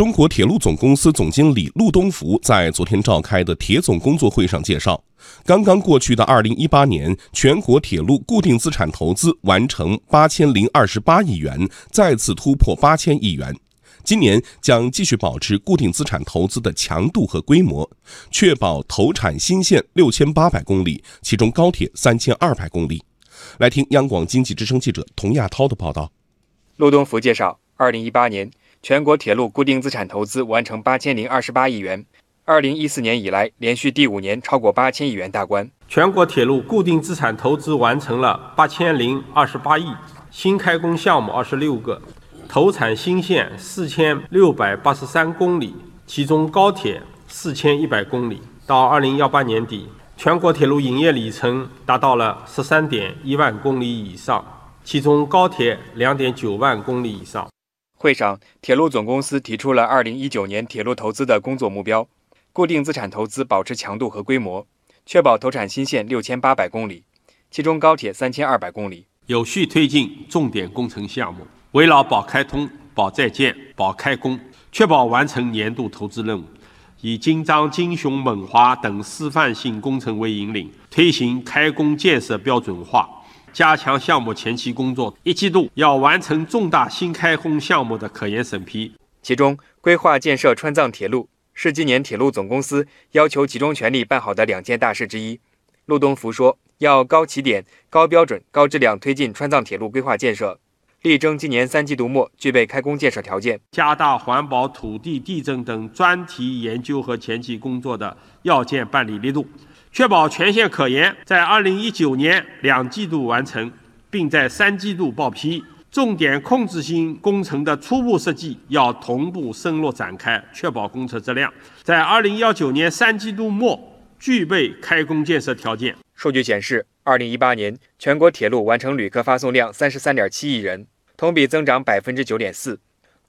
中国铁路总公司总经理陆东福在昨天召开的铁总工作会上介绍，刚刚过去的二零一八年，全国铁路固定资产投资完成八千零二十八亿元，再次突破八千亿元。今年将继续保持固定资产投资的强度和规模，确保投产新线六千八百公里，其中高铁三千二百公里。来听央广经济之声记者童亚涛的报道。陆东福介绍，二零一八年。全国铁路固定资产投资完成八千零二十八亿元，二零一四年以来连续第五年超过八千亿元大关。全国铁路固定资产投资完成了八千零二十八亿，新开工项目二十六个，投产新线四千六百八十三公里，其中高铁四千一百公里。到二零幺八年底，全国铁路营业里程达到了十三点一万公里以上，其中高铁两点九万公里以上。会上，铁路总公司提出了二零一九年铁路投资的工作目标：固定资产投资保持强度和规模，确保投产新线六千八百公里，其中高铁三千二百公里；有序推进重点工程项目，围绕保开通、保在建、保开工，确保完成年度投资任务；以京张、京雄、猛华等示范性工程为引领，推行开工建设标准化。加强项目前期工作，一季度要完成重大新开工项目的可研审批。其中，规划建设川藏铁路是今年铁路总公司要求集中全力办好的两件大事之一。陆东福说，要高起点、高标准、高质量推进川藏铁路规划建设，力争今年三季度末具备开工建设条件。加大环保、土地、地震等专题研究和前期工作的要件办理力度。确保全线可研在二零一九年两季度完成，并在三季度报批。重点控制性工程的初步设计要同步深入展开，确保工程质量在二零幺九年三季度末具备开工建设条件。数据显示，二零一八年全国铁路完成旅客发送量三十三点七亿人，同比增长百分之九点四；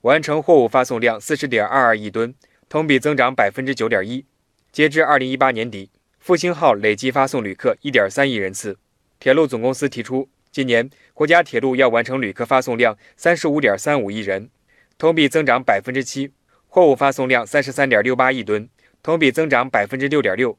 完成货物发送量四十点二二亿吨，同比增长百分之九点一。截至二零一八年底。复兴号累计发送旅客一点三亿人次。铁路总公司提出，今年国家铁路要完成旅客发送量三十五点三五亿人，同比增长百分之七；货物发送量三十三点六八亿吨，同比增长百分之六点六。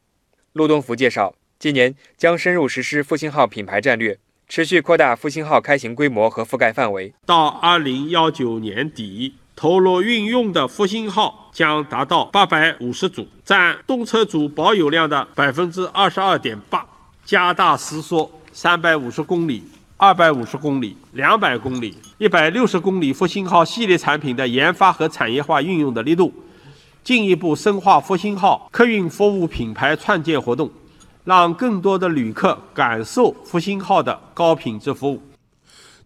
陆东福介绍，今年将深入实施复兴号品牌战略，持续扩大复兴号开行规模和覆盖范围。到二零幺九年底。投入运用的复兴号将达到八百五十组，占动车组保有量的百分之二十二点八。加大时缩三百五十公里、二百五十公里、两百公里、一百六十公里复兴号系列产品的研发和产业化运用的力度，进一步深化复兴号客运服务品牌创建活动，让更多的旅客感受复兴号的高品质服务。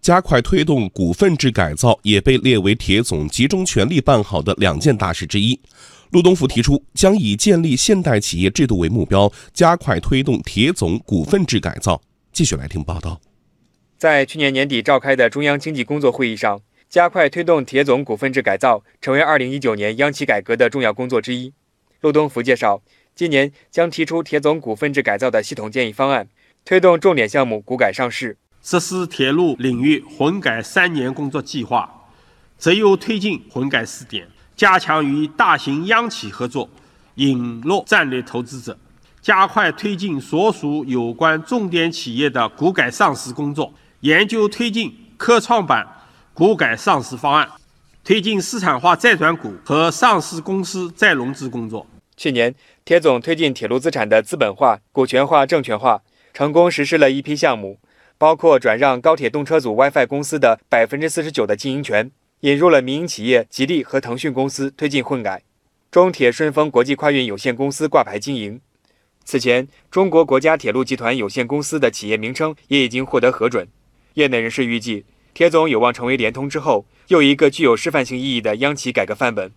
加快推动股份制改造也被列为铁总集中全力办好的两件大事之一。陆东福提出，将以建立现代企业制度为目标，加快推动铁总股份制改造。继续来听报道。在去年年底召开的中央经济工作会议上，加快推动铁总股份制改造成为2019年央企改革的重要工作之一。陆东福介绍，今年将提出铁总股份制改造的系统建议方案，推动重点项目股改上市。实施铁路领域混改三年工作计划，择优推进混改试点，加强与大型央企合作，引入战略投资者，加快推进所属有关重点企业的股改上市工作，研究推进科创板股改上市方案，推进市场化债转股和上市公司再融资工作。去年，铁总推进铁路资产的资本化、股权化、证券化，成功实施了一批项目。包括转让高铁动车组 WiFi 公司的百分之四十九的经营权，引入了民营企业吉利和腾讯公司推进混改，中铁顺丰国际快运有限公司挂牌经营。此前，中国国家铁路集团有限公司的企业名称也已经获得核准。业内人士预计，铁总有望成为联通之后又一个具有示范性意义的央企改革范本。